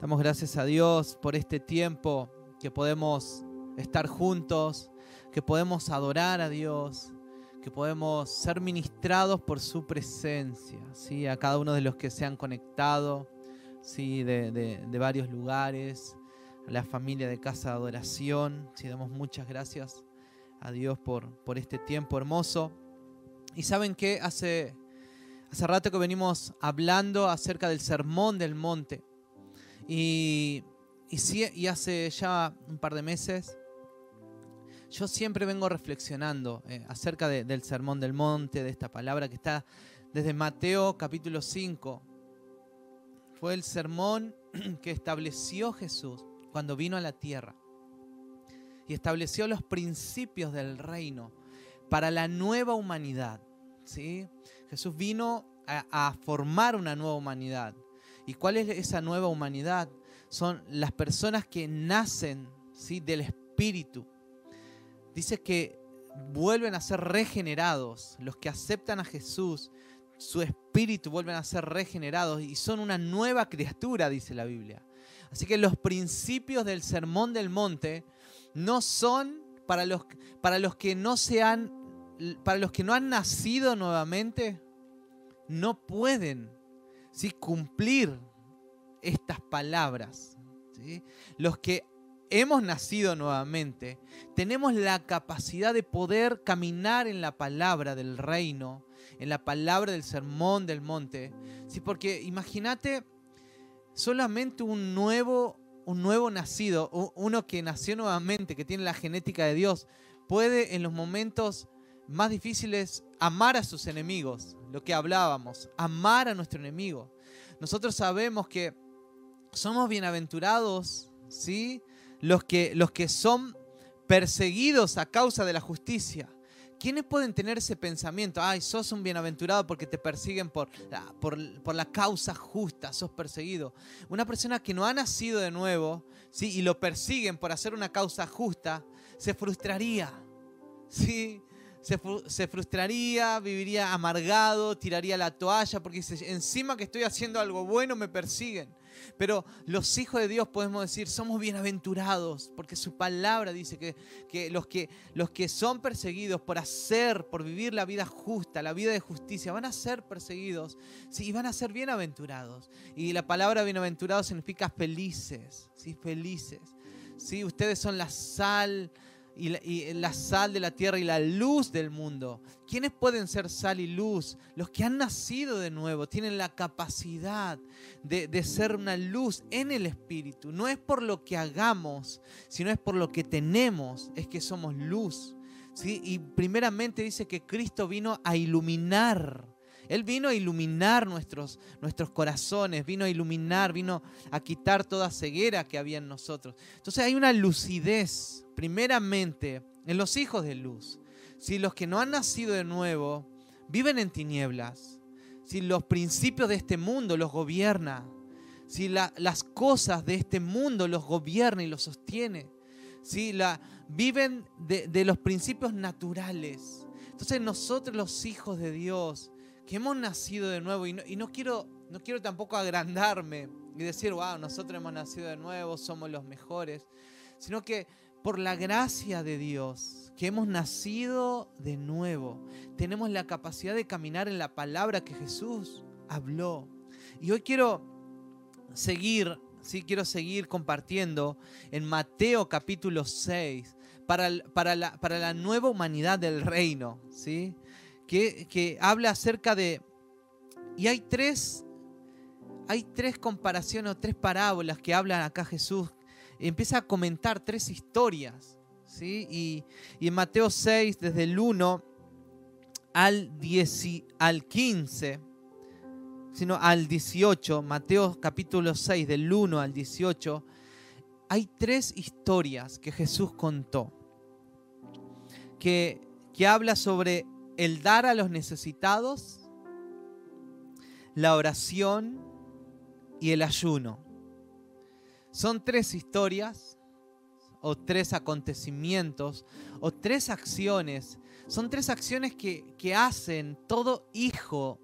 Damos gracias a Dios por este tiempo que podemos estar juntos, que podemos adorar a Dios, que podemos ser ministrados por su presencia, ¿sí? a cada uno de los que se han conectado ¿sí? de, varios lugares, a la familia de Casa de Adoración. ¿sí? Damos muchas gracias a Dios por, por este tiempo hermoso. Y saben que hace, hace rato que venimos hablando acerca del sermón del monte. Y, y, hace ya un par de meses, yo siempre vengo reflexionando eh, acerca del Sermón del Monte, de esta palabra que está desde Mateo capítulo 5. Fue el sermón que estableció Jesús cuando vino a la tierra y estableció los principios del reino para la nueva humanidad. ¿sí? Jesús vino a formar una nueva humanidad. ¿Y cuál es esa nueva humanidad? Son las personas que nacen ¿sí? del Espíritu. Dice que vuelven a ser regenerados. Los que aceptan a Jesús, su espíritu vuelven a ser regenerados y son una nueva criatura, dice la Biblia. Así que los principios del sermón del monte no son para los, para los que no se han, para los que no han nacido nuevamente, no pueden cumplir estas palabras. Los que hemos nacido nuevamente, tenemos la capacidad de poder caminar en la palabra del reino, en la palabra del sermón del monte. ¿sí? Porque imagínate solamente un nuevo, un nuevo nacido, uno que nació nuevamente, que tiene la genética de Dios, puede en los momentos más difíciles amar a sus enemigos, lo que hablábamos, amar a nuestro enemigo. Nosotros sabemos que somos bienaventurados, ¿sí? Los que, los que son perseguidos a causa de la justicia. ¿Quiénes pueden tener ese pensamiento? Ay, sos un bienaventurado porque te persiguen por, por, por, la causa justa, sos perseguido. Una persona que no ha nacido de nuevo ¿sí? y lo persiguen por hacer una causa justa, se frustraría. ¿sí? Se, frustraría, viviría amargado, tiraría la toalla, porque dice, encima que estoy haciendo algo bueno me persiguen. Pero los hijos de Dios podemos decir, somos bienaventurados, porque su palabra dice que, los que los que son perseguidos por hacer, por vivir la vida justa, la vida de justicia, van a ser perseguidos y van a ser bienaventurados. Y la palabra bienaventurado significa felices, ¿sí? felices. ¿sí? Ustedes son la sal y la, sal de la tierra y la luz del mundo. ¿Quiénes pueden ser sal y luz? Los que han nacido de nuevo, tienen la capacidad de, ser una luz en el Espíritu. No es por lo que hagamos, sino es por lo que tenemos, es que somos luz. Y primeramente dice que Cristo vino a iluminar. Él vino a iluminar nuestros, nuestros corazones, vino a iluminar, vino a quitar toda ceguera que había en nosotros. Entonces hay una lucidez primeramente en los hijos de luz. Si los que no han nacido de nuevo viven en tinieblas, si los principios de este mundo los gobierna, si las cosas de este mundo los gobierna y los sostiene, si viven de, los principios naturales. Entonces nosotros los hijos de Dios, que hemos nacido de nuevo, y no, y no, quiero, no quiero tampoco agrandarme y decir, wow, nosotros hemos nacido de nuevo, somos los mejores, sino que por la gracia de Dios, que hemos nacido de nuevo, tenemos la capacidad de caminar en la palabra que Jesús habló. Y hoy quiero seguir, sí, quiero seguir compartiendo en Mateo capítulo 6 para, para, la, para la nueva humanidad del reino, ¿sí? Que, que habla acerca de... Y hay tres, hay tres comparaciones o tres parábolas que hablan acá Jesús empieza a comentar tres historias. ¿sí? Y, en Mateo 6, desde el 1 al, 10, al 15, sino al 18, Mateo capítulo 6, del 1 al 18, hay tres historias que Jesús contó, que, que habla sobre el dar a los necesitados, la oración y el ayuno. Son tres historias o tres acontecimientos o tres acciones. Son tres acciones que, hacen todo hijo,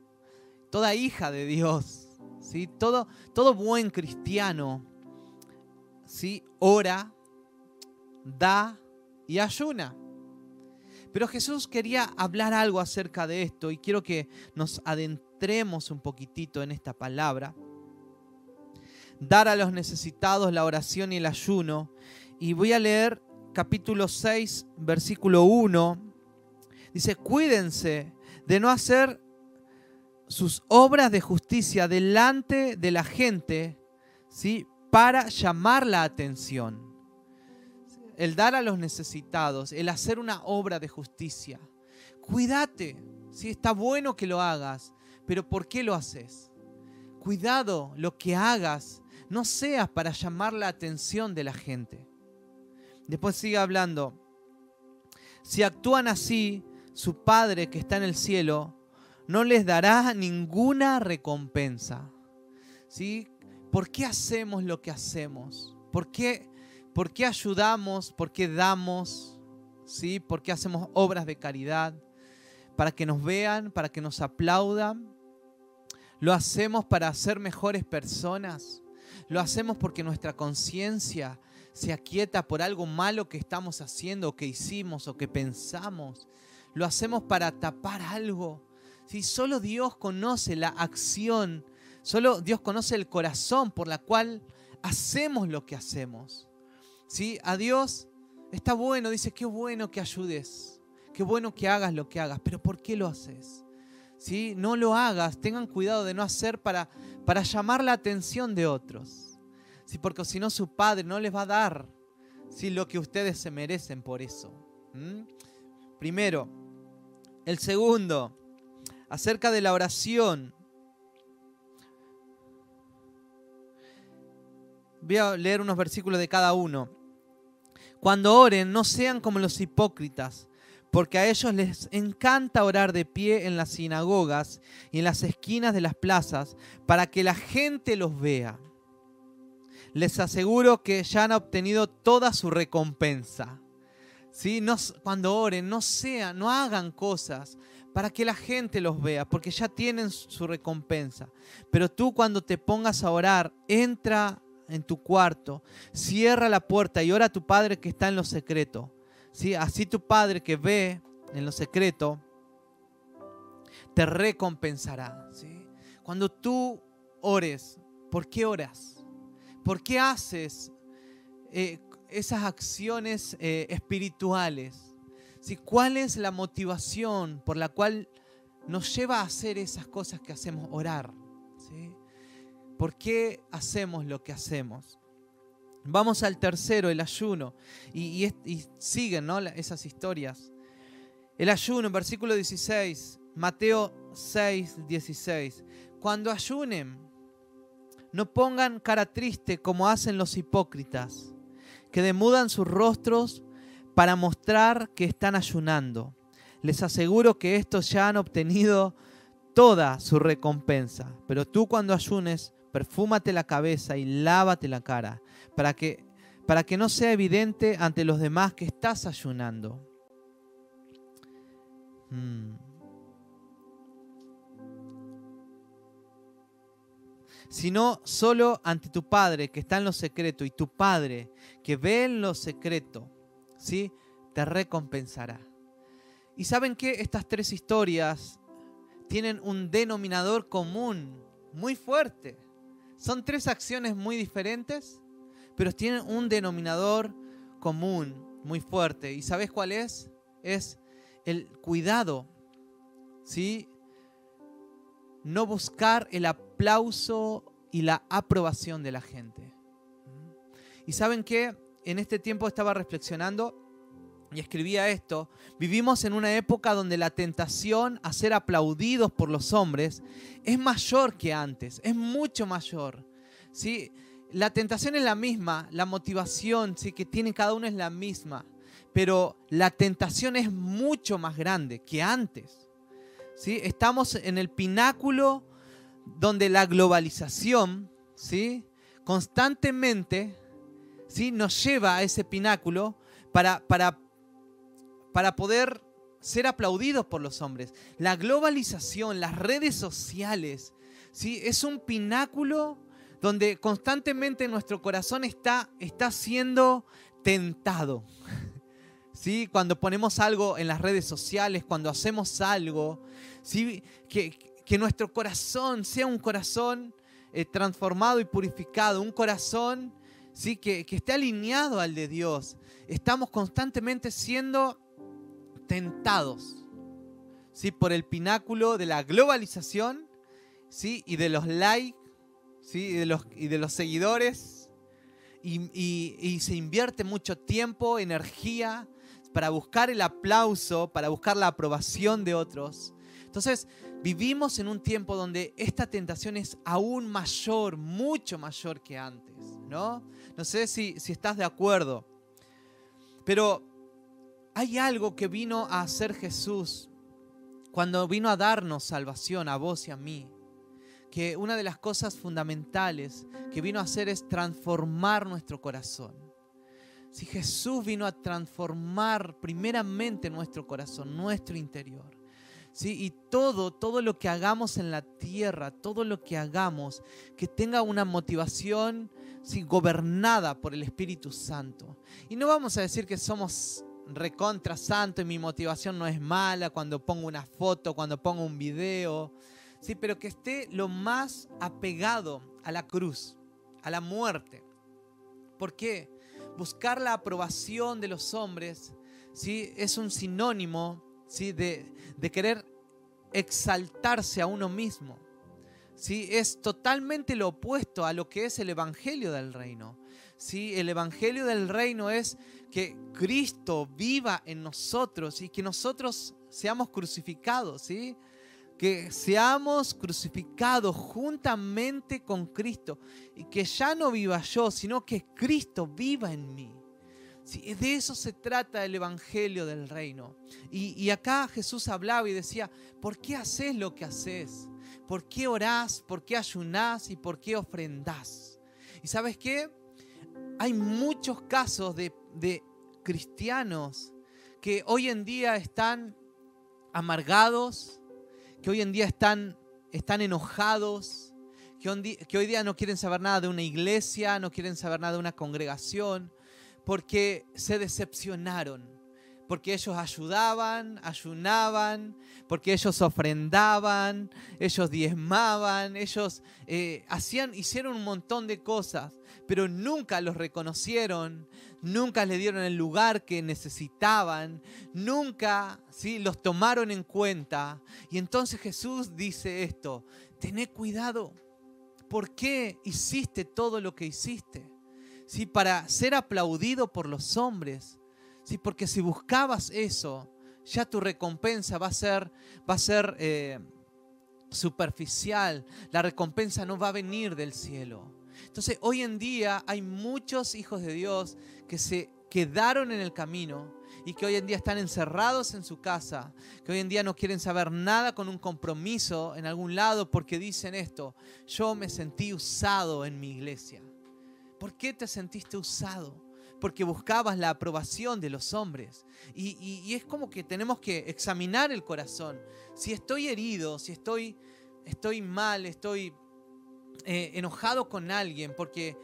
toda hija de Dios, ¿sí? todo, todo buen cristiano ¿sí? ora, da y ayuna. Pero Jesús quería hablar algo acerca de esto y quiero que nos adentremos un poquitito en esta palabra. Dar a los necesitados la oración y el ayuno. Y voy a leer capítulo 6, versículo 1. Dice, cuídense de no hacer sus obras de justicia delante de la gente, ¿sí? Para llamar la atención el dar a los necesitados, el hacer una obra de justicia. Cuídate, si está bueno que lo hagas, pero ¿por qué lo haces? Cuidado, lo que hagas no sea para llamar la atención de la gente. Después sigue hablando. Si actúan así, su Padre que está en el cielo no les dará ninguna recompensa. ¿Sí? ¿Por qué hacemos lo que hacemos? ¿Por qué ¿Por qué ayudamos? ¿Por qué damos? ¿Sí? ¿Por qué hacemos obras de caridad? Para que nos vean, para que nos aplaudan. Lo hacemos para ser mejores personas. Lo hacemos porque nuestra conciencia se aquieta por algo malo que estamos haciendo, o que hicimos, o que pensamos. Lo hacemos para tapar algo. Si Solo Dios conoce la acción, solo Dios conoce el corazón por la cual hacemos lo que hacemos. ¿Sí? A Dios está bueno, dice, qué bueno que ayudes, qué bueno que hagas lo que hagas, pero ¿por qué lo haces? ¿Sí? No lo hagas, tengan cuidado de no hacer para, para llamar la atención de otros. ¿Sí? Porque si no, su Padre no les va a dar ¿sí? lo que ustedes se merecen por eso. Primero. El segundo, acerca de la oración. Voy a leer unos versículos de cada uno. Cuando oren, no sean como los hipócritas, porque a ellos les encanta orar de pie en las sinagogas y en las esquinas de las plazas para que la gente los vea. Les aseguro que ya han obtenido toda su recompensa. ¿Sí? No, cuando oren, no sean, no hagan cosas para que la gente los vea, porque ya tienen su recompensa. Pero tú cuando te pongas a orar, entra en tu cuarto, cierra la puerta y ora a tu Padre que está en lo secreto. ¿Sí? Así tu Padre que ve en lo secreto te recompensará. ¿sí? Cuando tú ores, ¿por qué oras? ¿Por qué haces eh, esas acciones eh, espirituales? ¿Sí? ¿Cuál es la motivación por la cual nos lleva a hacer esas cosas que hacemos? Orar. ¿sí? ¿Por qué hacemos lo que hacemos? Vamos al tercero, el ayuno. Y, siguen ¿no? esas historias. El ayuno, versículo 16, Mateo 6, 16. Cuando ayunen, no pongan cara triste como hacen los hipócritas, que demudan sus rostros para mostrar que están ayunando. Les aseguro que estos ya han obtenido toda su recompensa. Pero tú cuando ayunes, perfúmate la cabeza y lávate la cara, para que, para que no sea evidente ante los demás que estás ayunando. Hmm. Sino solo ante tu Padre que está en lo secreto y tu Padre que ve en lo secreto, ¿sí? te recompensará. Y saben que estas tres historias tienen un denominador común muy fuerte. Son tres acciones muy diferentes, pero tienen un denominador común muy fuerte. ¿Y sabes cuál es? Es el cuidado, ¿sí? No buscar el aplauso y la aprobación de la gente. ¿Y saben qué? En este tiempo estaba reflexionando y escribía esto, vivimos en una época donde la tentación a ser aplaudidos por los hombres es mayor que antes, es mucho mayor. ¿sí? La tentación es la misma, la motivación ¿sí? que tiene cada uno es la misma, pero la tentación es mucho más grande que antes. ¿sí? Estamos en el pináculo donde la globalización ¿sí? constantemente ¿sí? nos lleva a ese pináculo para, para para poder ser aplaudidos por los hombres. La globalización, las redes sociales, ¿sí? es un pináculo donde constantemente nuestro corazón está, está siendo tentado. ¿Sí? Cuando ponemos algo en las redes sociales, cuando hacemos algo, ¿sí? que, que nuestro corazón sea un corazón eh, transformado y purificado, un corazón ¿sí? que, que esté alineado al de Dios. Estamos constantemente siendo tentados ¿sí? por el pináculo de la globalización ¿sí? y de los likes y, de los, y de los seguidores. Y, y, se invierte mucho tiempo, energía para buscar el aplauso, para buscar la aprobación de otros. Entonces, vivimos en un tiempo donde esta tentación es aún mayor, mucho mayor que antes, ¿no? No sé si, si estás de acuerdo, pero hay algo que vino a hacer Jesús cuando vino a darnos salvación a vos y a mí, que una de las cosas fundamentales que vino a hacer es transformar nuestro corazón. Si Jesús vino a transformar primeramente nuestro corazón, nuestro interior. ¿sí? Y todo, todo lo que hagamos en la tierra, todo lo que hagamos, que tenga una motivación ¿sí? gobernada por el Espíritu Santo. Y no vamos a decir que somos recontra santo y mi motivación no es mala cuando pongo una foto, cuando pongo un video, sí, pero que esté lo más apegado a la cruz, a la muerte. ¿Por qué? Buscar la aprobación de los hombres ¿sí? es un sinónimo ¿sí? de, querer exaltarse a uno mismo. ¿sí? Es totalmente lo opuesto a lo que es el Evangelio del Reino. ¿sí? El Evangelio del Reino es que Cristo viva en nosotros y que nosotros seamos crucificados, ¿sí? Que seamos crucificados juntamente con Cristo y que ya no viva yo, sino que Cristo viva en mí. Sí, de eso se trata el Evangelio del Reino. Y, acá Jesús hablaba y decía, ¿por qué haces lo que haces? ¿Por qué orás? ¿Por qué ayunás? ¿Y por qué ofrendás? ¿Y sabes qué? hay muchos casos de, cristianos que hoy en día están amargados, que hoy en día están, están enojados, que que hoy día no quieren saber nada de una iglesia, no quieren saber nada de una congregación, porque se decepcionaron porque ellos ayudaban, ayunaban, porque ellos ofrendaban, ellos diezmaban, ellos eh, hacían, hicieron un montón de cosas, pero nunca los reconocieron, nunca les dieron el lugar que necesitaban, nunca ¿sí? los tomaron en cuenta. Y entonces Jesús dice esto, tené cuidado, ¿por qué hiciste todo lo que hiciste? ¿Sí? Para ser aplaudido por los hombres ¿sí? Porque si buscabas eso, ya tu recompensa va a ser, va a ser eh, superficial. La recompensa no va a venir del cielo. Entonces, hoy en día hay muchos hijos de Dios que se quedaron en el camino y que hoy en día están encerrados en su casa, que hoy en día no quieren saber nada con un compromiso en algún lado porque dicen esto, yo me sentí usado en mi iglesia. ¿Por qué te sentiste usado? Porque buscabas la aprobación de los hombres. Y, es como que tenemos que examinar el corazón. Si estoy herido, si estoy, estoy mal, estoy eh, enojado con alguien porque,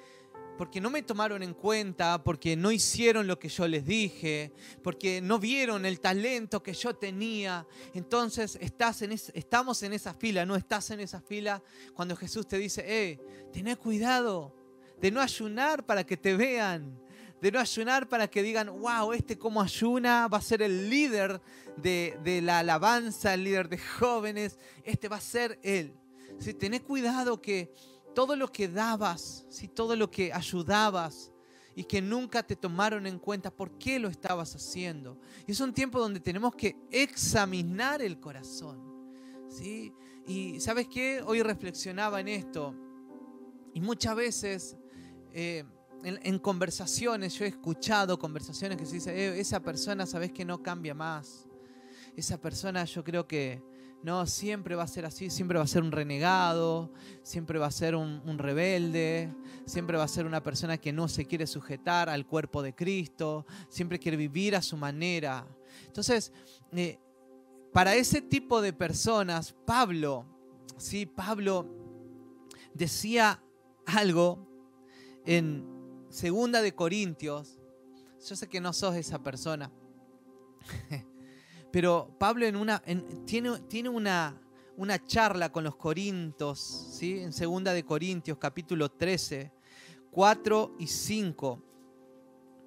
porque no me tomaron en cuenta, porque no hicieron lo que yo les dije, porque no vieron el talento que yo tenía. Entonces estás en estamos en esa fila, no estás en esa fila cuando Jesús te dice, eh, tené cuidado de no ayunar para que te vean, de no ayunar para que digan, wow, este como ayuna va a ser el líder de, la alabanza, el líder de jóvenes, este va a ser él. Si tenés cuidado que todo lo que dabas, si todo lo que ayudabas y que nunca te tomaron en cuenta por qué lo estabas haciendo. Y es un tiempo donde tenemos que examinar el corazón. ¿sí? Y sabes qué, hoy reflexionaba en esto y muchas veces... Eh, en, conversaciones, yo he escuchado conversaciones que se dice, eh, esa persona sabes que no cambia más. Esa persona yo creo que no, siempre va a ser así, siempre va a ser un renegado, siempre va a ser un, rebelde, siempre va a ser una persona que no se quiere sujetar al cuerpo de Cristo, siempre quiere vivir a su manera. Entonces, eh, para ese tipo de personas, Pablo, sí, Pablo decía algo en Segunda de Corintios. Yo sé que no sos esa persona. Pero Pablo tiene, una, charla con los Corintios, ¿sí? en Segunda de Corintios, capítulo 13, 4 y 5.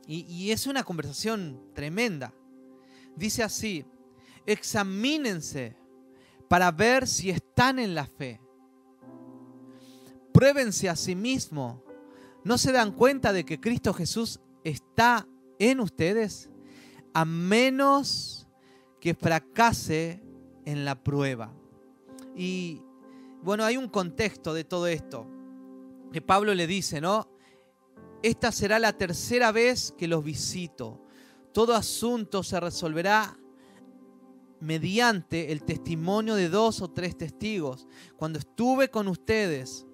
Y, y es una conversación tremenda. Dice así, examínense para ver si están en la fe. Pruébense a sí mismos. ¿No se dan cuenta de que Cristo Jesús está en ustedes? A menos que fracase en la prueba. Y bueno, hay un contexto de todo esto. Que Pablo le dice, ¿no? Esta será la tercera vez que los visito. Todo asunto se resolverá mediante el testimonio de dos o tres testigos. Cuando estuve con ustedes,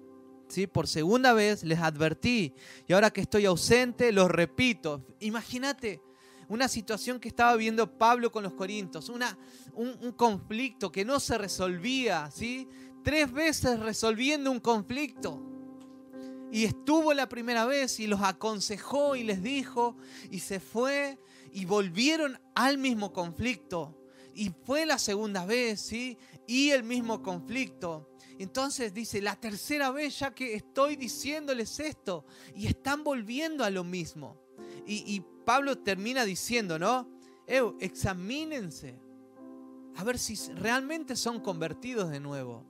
¿sí? por segunda vez les advertí y ahora que estoy ausente, los repito. Imagínate una situación que estaba viendo Pablo con los Corintios, una, un, un, conflicto que no se resolvía, ¿sí? tres veces resolviendo un conflicto. Y estuvo la primera vez y los aconsejó y les dijo y se fue y volvieron al mismo conflicto. Y fue la segunda vez, ¿sí? Y el mismo conflicto. Entonces dice, la tercera vez ya que estoy diciéndoles esto y están volviendo a lo mismo. Y, Pablo termina diciendo, ¿no? examínense a ver si realmente son convertidos de nuevo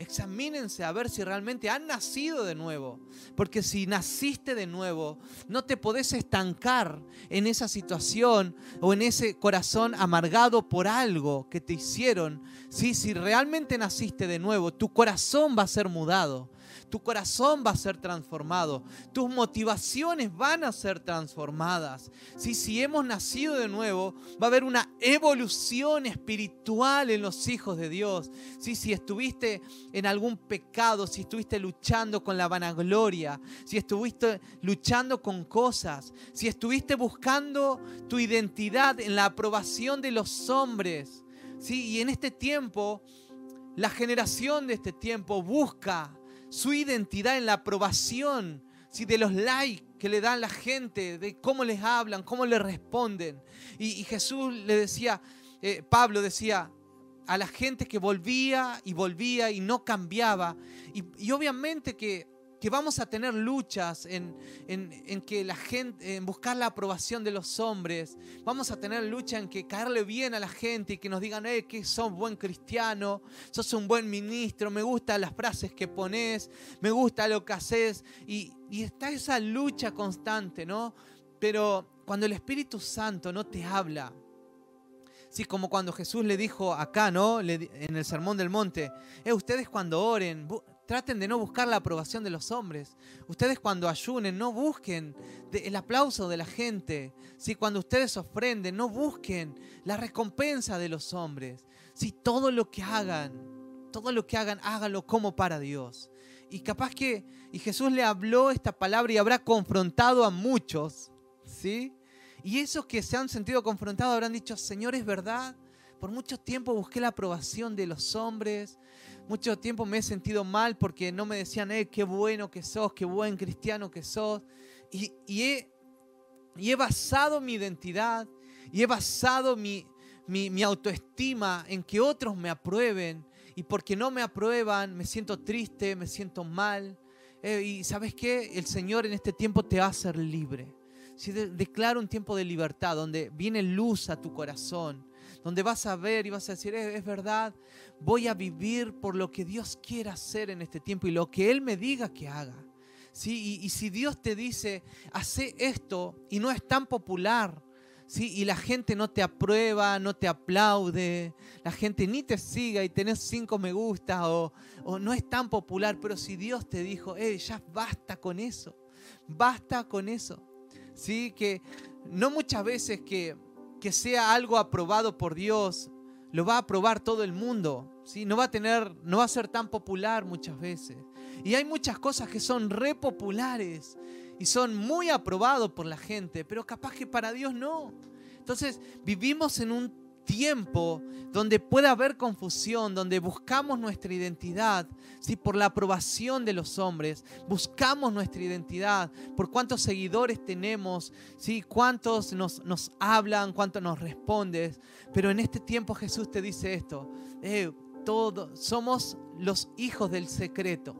examínense a ver si realmente han nacido de nuevo. Porque si naciste de nuevo, no te podés estancar en esa situación o en ese corazón amargado por algo que te hicieron. Si realmente naciste de nuevo, tu corazón va a ser mudado tu corazón va a ser transformado, tus motivaciones van a ser transformadas. Si hemos nacido de nuevo, va a haber una evolución espiritual en los hijos de Dios. Si estuviste en algún pecado, si estuviste luchando con la vanagloria, si estuviste luchando con cosas, si estuviste buscando tu identidad en la aprobación de los hombres, ¿sí? y en este tiempo, la generación de este tiempo busca su identidad en la aprobación de los likes que le dan la gente, de cómo les hablan, cómo le responden. Y, Jesús le decía, eh, Pablo decía, a la gente que volvía y volvía y no cambiaba. y obviamente que que vamos a tener luchas en, que la gente, en buscar la aprobación de los hombres. Vamos a tener lucha en que caerle bien a la gente y que nos digan, eh, que sos buen cristiano, sos un buen ministro, me gustan las frases que pones, me gusta lo que haces. Y, está esa lucha constante, ¿no? Pero cuando el Espíritu Santo no te habla, Sí, como cuando Jesús le dijo acá, ¿no? en el Sermón del Monte, eh, ustedes cuando oren, Traten de no buscar la aprobación de los hombres. Ustedes cuando ayunen, no busquen el aplauso de la gente. Si cuando ustedes ofrenden, no busquen la recompensa de los hombres. Si todo lo que hagan, todo lo que hagan, háganlo como para Dios. Y capaz que, y Jesús le habló esta palabra y habrá confrontado a muchos, ¿sí? Y esos que se han sentido confrontados habrán dicho, Señor, es verdad. Por mucho tiempo busqué la aprobación de los hombres, mucho tiempo me he sentido mal porque no me decían, eh, qué bueno que sos, qué buen cristiano que sos. Y, he, y he, basado mi identidad y he basado mi, mi, autoestima en que otros me aprueben. Y porque no me aprueban, me siento triste, me siento mal. Eh, y sabes qué? El Señor en este tiempo te va a hacer libre. Si declara un tiempo de libertad, donde viene luz a tu corazón, donde vas a ver y vas a decir, es, verdad, voy a vivir por lo que Dios quiera hacer en este tiempo y lo que Él me diga que haga. ¿Sí? Y, si Dios te dice, hace esto y no es tan popular, ¿sí? y la gente no te aprueba, no te aplaude, la gente ni te siga y tenés cinco me gusta o, o no es tan popular, pero si Dios te dijo, eh, ya basta con eso, basta con eso. ¿Sí? Que no muchas veces que que sea algo aprobado por Dios, lo va a aprobar todo el mundo. ¿sí? No va a tener, no va a ser tan popular muchas veces. Y hay muchas cosas que son re populares y son muy aprobados por la gente, pero capaz que para Dios no. Entonces vivimos en un tiempo donde puede haber confusión, donde buscamos nuestra identidad, ¿sí? por la aprobación de los hombres, buscamos nuestra identidad, por cuántos seguidores tenemos, ¿sí? cuántos nos, nos hablan, cuántos nos respondes. Pero en este tiempo Jesús te dice esto, eh, somos los hijos del secreto.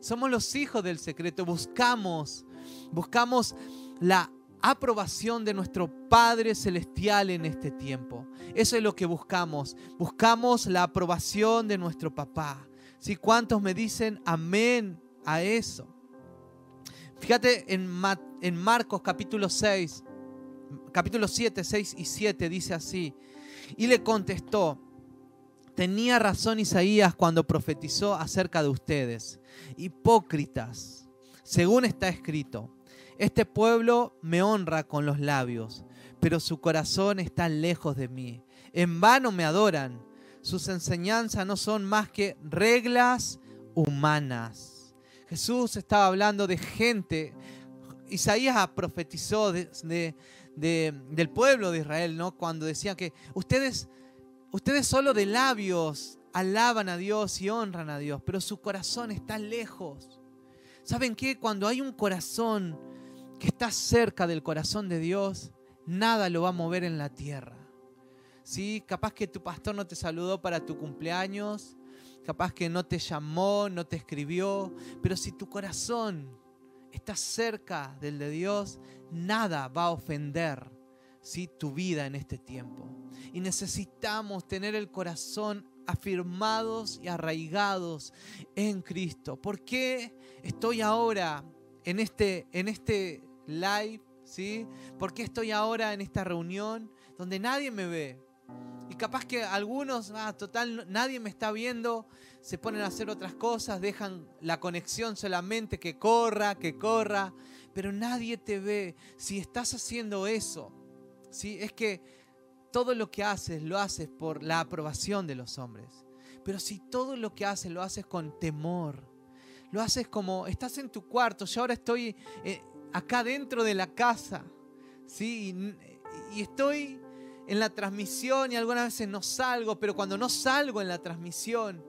Somos los hijos del secreto, buscamos, buscamos la aprobación de nuestro Padre Celestial en este tiempo. Eso es lo que buscamos. Buscamos la aprobación de nuestro papá. ¿Sí? ¿Cuántos me dicen amén a eso? Fíjate en, en Marcos capítulo 6, capítulo 7, 6 y 7 dice así. Y le contestó, tenía razón Isaías cuando profetizó acerca de ustedes, hipócritas, según está escrito. Este pueblo me honra con los labios, pero su corazón está lejos de mí. En vano me adoran. Sus enseñanzas no son más que reglas humanas. Jesús estaba hablando de gente. Isaías profetizó del pueblo de Israel, ¿no? Cuando decía que ustedes, ustedes solo de labios alaban a Dios y honran a Dios, pero su corazón está lejos. ¿Saben qué? Cuando hay un corazón que está cerca del corazón de Dios, nada lo va a mover en la tierra. ¿Sí? Capaz que tu pastor no te saludó para tu cumpleaños, capaz que no te llamó, no te escribió, pero si tu corazón está cerca del de Dios, nada va a ofender ¿sí? tu vida en este tiempo. Y necesitamos tener el corazón afirmados y arraigados en Cristo. ¿Por qué estoy ahora en este, en este live, ¿sí? ¿Por qué estoy ahora en esta reunión donde nadie me ve? Y capaz que algunos, ah, total, nadie me está viendo, se ponen a hacer otras cosas, dejan la conexión solamente que corra, que corra, pero nadie te ve. Si estás haciendo eso, ¿sí? es que todo lo que haces lo haces por la aprobación de los hombres. Pero si todo lo que haces lo haces con temor, lo haces como estás en tu cuarto, yo ahora estoy eh, acá dentro de la casa, ¿sí? Y, estoy en la transmisión y algunas veces no salgo, pero cuando no salgo en la transmisión,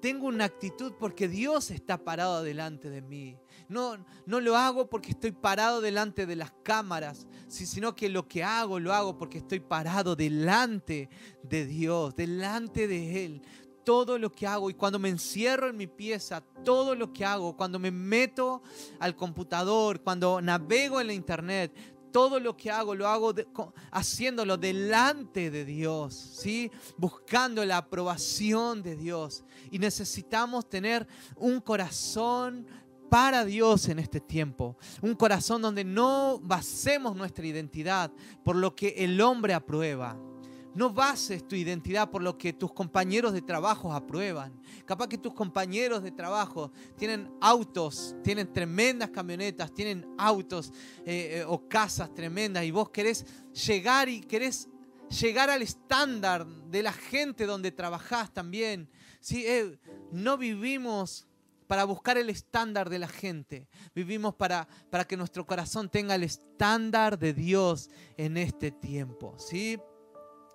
tengo una actitud porque Dios está parado delante de mí. No, no lo hago porque estoy parado delante de las cámaras, sino que lo que hago lo hago porque estoy parado delante de Dios, delante de Él todo lo que hago y cuando me encierro en mi pieza, todo lo que hago, cuando me meto al computador, cuando navego en la internet, todo lo que hago lo hago haciéndolo delante de Dios, ¿sí? Buscando la aprobación de Dios. Y necesitamos tener un corazón para Dios en este tiempo. Un corazón donde no basemos nuestra identidad por lo que el hombre aprueba no bases tu identidad por lo que tus compañeros de trabajo aprueban. Capaz que tus compañeros de trabajo tienen autos, tienen tremendas camionetas, tienen autos eh, eh, o casas tremendas y vos querés llegar y querés llegar al estándar de la gente donde trabajás también. ¿Sí? Eh, no vivimos para buscar el estándar de la gente. Vivimos para, para que nuestro corazón tenga el estándar de Dios en este tiempo. ¿sí?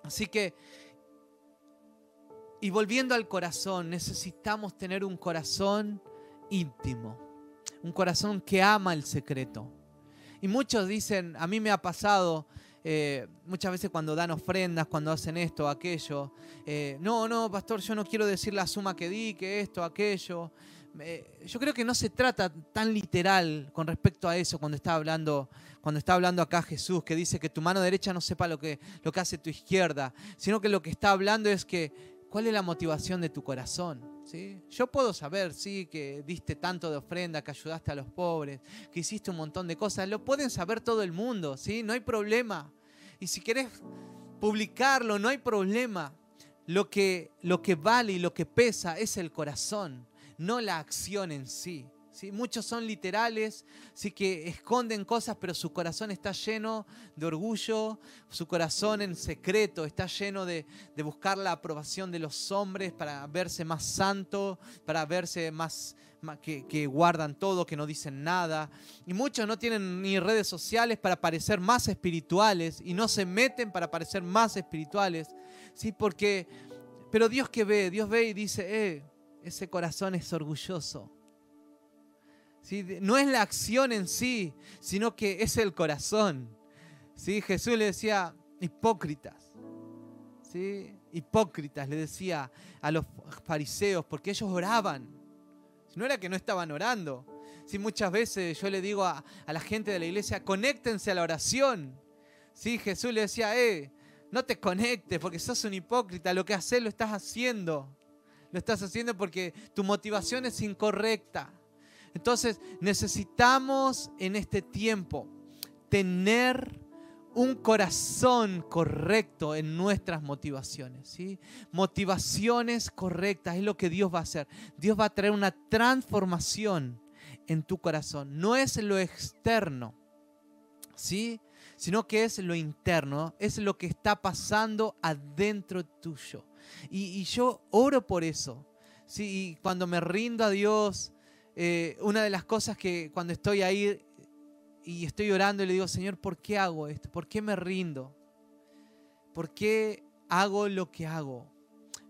Así que, y volviendo al corazón, necesitamos tener un corazón íntimo, un corazón que ama el secreto. Y muchos dicen, a mí me ha pasado eh, muchas veces cuando dan ofrendas, cuando hacen esto, o aquello, eh, no, no, pastor, yo no quiero decir la suma que di, que esto, aquello. Yo creo que no se trata tan literal con respecto a eso cuando está hablando cuando está hablando acá Jesús, que dice que tu mano derecha no sepa lo que, lo que hace tu izquierda, sino que lo que está hablando es que cuál es la motivación de tu corazón. ¿Sí? Yo puedo saber, sí, que diste tanto de ofrenda, que ayudaste a los pobres, que hiciste un montón de cosas. Lo pueden saber todo el mundo, ¿sí? No hay problema. Y si querés publicarlo, no hay problema. Lo que, lo que vale y lo que pesa es el corazón, no la acción en sí. ¿sí? Muchos son literales, sí que esconden cosas, pero su corazón está lleno de orgullo, su corazón en secreto está lleno de, buscar la aprobación de los hombres para verse más santo, para verse más, que, que, guardan todo, que no dicen nada. Y muchos no tienen ni redes sociales para parecer más espirituales y no se meten para parecer más espirituales. Sí, porque, pero Dios que ve, Dios ve y dice, eh, ese corazón es orgulloso. No es la acción en sí, sino que es el corazón. Jesús le decía, hipócritas. Hipócritas, le decía a los fariseos, porque ellos oraban. No era que no estaban orando. Muchas veces yo le digo a, la gente de la iglesia, conéctense a la oración. Jesús le decía, eh, no te conectes porque sos un hipócrita, lo que haces lo estás haciendo. Lo estás haciendo porque tu motivación es incorrecta. Entonces necesitamos en este tiempo tener un corazón correcto en nuestras motivaciones. ¿sí? Motivaciones correctas es lo que Dios va a hacer. Dios va a traer una transformación en tu corazón. No es lo externo, ¿sí? sino que es lo interno, es lo que está pasando adentro tuyo. Y, yo oro por eso. ¿sí? Y cuando me rindo a Dios, eh, una de las cosas que cuando estoy ahí y estoy orando y le digo, Señor, ¿por qué hago esto? ¿Por qué me rindo? ¿Por qué hago lo que hago?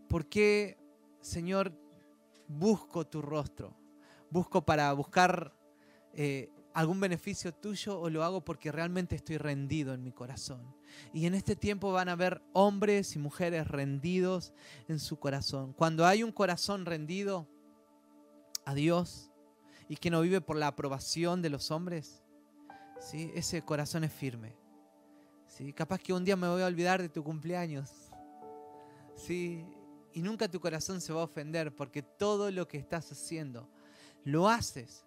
¿Por qué, Señor, busco tu rostro? ¿Busco para buscar eh, algún beneficio tuyo o lo hago porque realmente estoy rendido en mi corazón. Y en este tiempo van a haber hombres y mujeres rendidos en su corazón. Cuando hay un corazón rendido a Dios y que no vive por la aprobación de los hombres, ¿sí? ese corazón es firme. ¿sí? Capaz que un día me voy a olvidar de tu cumpleaños. ¿sí? Y nunca tu corazón se va a ofender porque todo lo que estás haciendo lo haces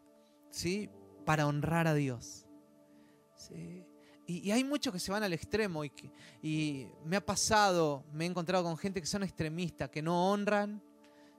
¿sí? para honrar a Dios. Y, hay muchos que se van al extremo y, me ha pasado, me he encontrado con gente que son extremistas, que no honran,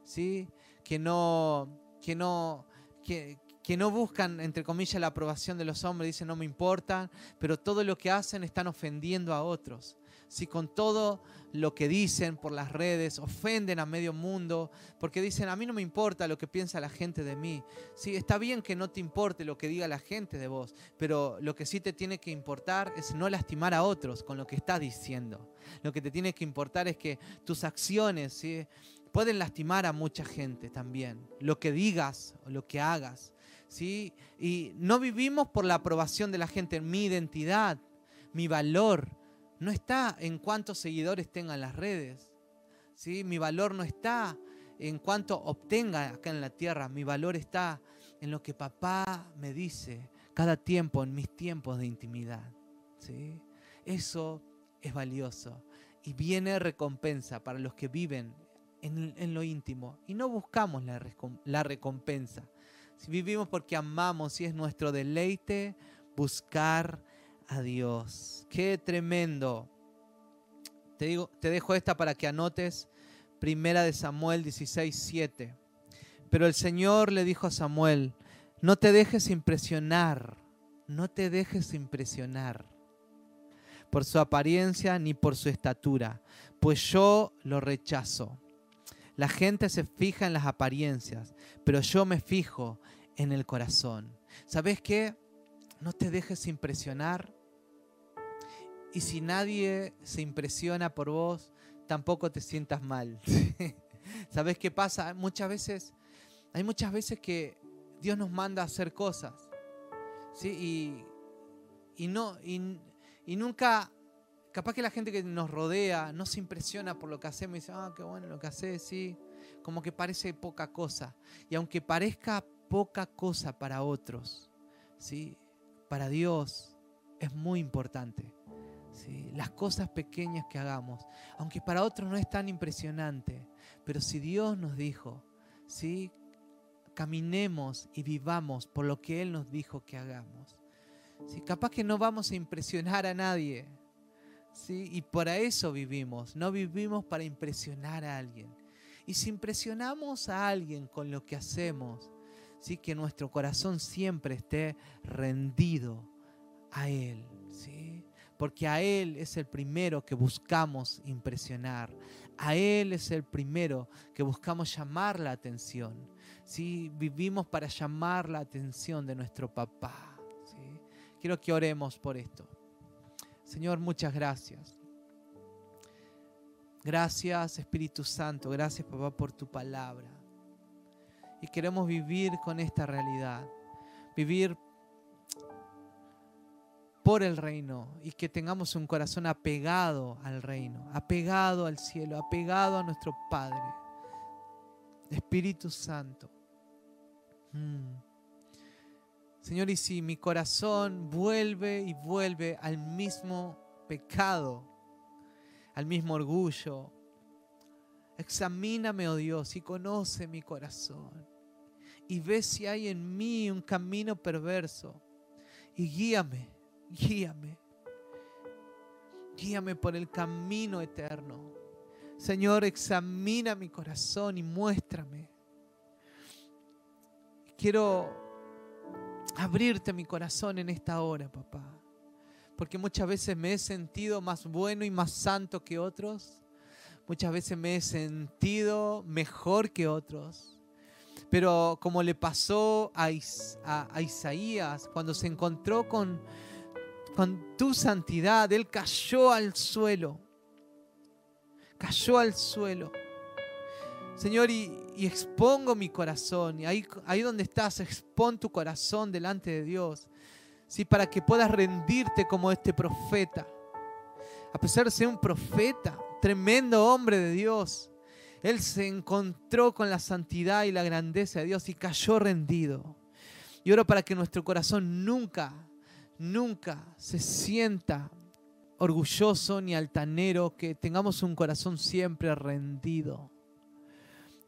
¿sí? que no, que no, que, que no buscan, entre comillas, la aprobación de los hombres, dicen no me importa, pero todo lo que hacen están ofendiendo a otros si con todo lo que dicen por las redes ofenden a medio mundo, porque dicen, a mí no me importa lo que piensa la gente de mí. Sí, está bien que no te importe lo que diga la gente de vos, pero lo que sí te tiene que importar es no lastimar a otros con lo que estás diciendo. Lo que te tiene que importar es que tus acciones ¿sí? pueden lastimar a mucha gente también. Lo que digas o lo que hagas. ¿sí? Y no vivimos por la aprobación de la gente. Mi identidad, mi valor, no está en cuántos seguidores tengan las redes. ¿sí? Mi valor no está en cuánto obtenga acá en la tierra. Mi valor está en lo que papá me dice cada tiempo, en mis tiempos de intimidad. ¿sí? Eso es valioso. Y viene recompensa para los que viven en, lo íntimo. Y no buscamos la, la recompensa. Si vivimos porque amamos y es nuestro deleite buscar a Dios. Qué tremendo. Te, digo, te dejo esta para que anotes. Primera de Samuel 16, 7. Pero el Señor le dijo a Samuel, no te dejes impresionar, no te dejes impresionar por su apariencia ni por su estatura, pues yo lo rechazo. La gente se fija en las apariencias, pero yo me fijo en el corazón. ¿Sabes qué? No te dejes impresionar y si nadie se impresiona por vos, tampoco te sientas mal. ¿Sabes qué pasa? Muchas veces, hay muchas veces que Dios nos manda a hacer cosas. ¿sí? Y, no, y, nunca, capaz que la gente que nos rodea no se impresiona por lo que hacemos y dice, ah, qué bueno lo que haces, sí. Como que parece poca cosa. Y aunque parezca poca cosa para otros, ¿sí? para Dios es muy importante las cosas pequeñas que hagamos, aunque para otros no es tan impresionante, pero si Dios nos dijo, ¿sí? caminemos y vivamos por lo que Él nos dijo que hagamos. ¿sí? Capaz que no vamos a impresionar a nadie, ¿sí? y para eso vivimos, no vivimos para impresionar a alguien. Y si impresionamos a alguien con lo que hacemos, ¿sí? que nuestro corazón siempre esté rendido a Él. ¿sí? Porque a Él es el primero que buscamos impresionar. A Él es el primero que buscamos llamar la atención. ¿sí? Vivimos para llamar la atención de nuestro papá. ¿sí? Quiero que oremos por esto. Señor, muchas gracias. Gracias Espíritu Santo, gracias papá por tu palabra. Y queremos vivir con esta realidad, vivir por el reino y que tengamos un corazón apegado al reino, apegado al cielo, apegado a nuestro Padre. Espíritu Santo. Mm. Señor, y si mi corazón vuelve y vuelve al mismo pecado, al mismo orgullo, examíname, oh Dios, y conoce mi corazón. Y ve si hay en mí un camino perverso. Y guíame, guíame. Guíame por el camino eterno. Señor, examina mi corazón y muéstrame. Quiero abrirte mi corazón en esta hora, papá. Porque muchas veces me he sentido más bueno y más santo que otros. Muchas veces me he sentido mejor que otros. Pero como le pasó a, Isaías cuando se encontró con, con tu santidad, él cayó al suelo. Cayó al suelo. Señor, y, expongo mi corazón. Y ahí, ahí donde estás, expon tu corazón delante de Dios. ¿sí? Para que puedas rendirte como este profeta. A pesar de ser un profeta, tremendo hombre de Dios, él se encontró con la santidad y la grandeza de Dios y cayó rendido. Y oro para que nuestro corazón nunca, nunca se sienta orgulloso ni altanero, que tengamos un corazón siempre rendido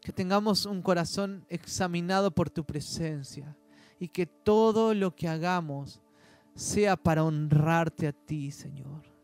que tengamos un corazón examinado por tu presencia y que todo lo que hagamos sea para honrarte a ti, Señor.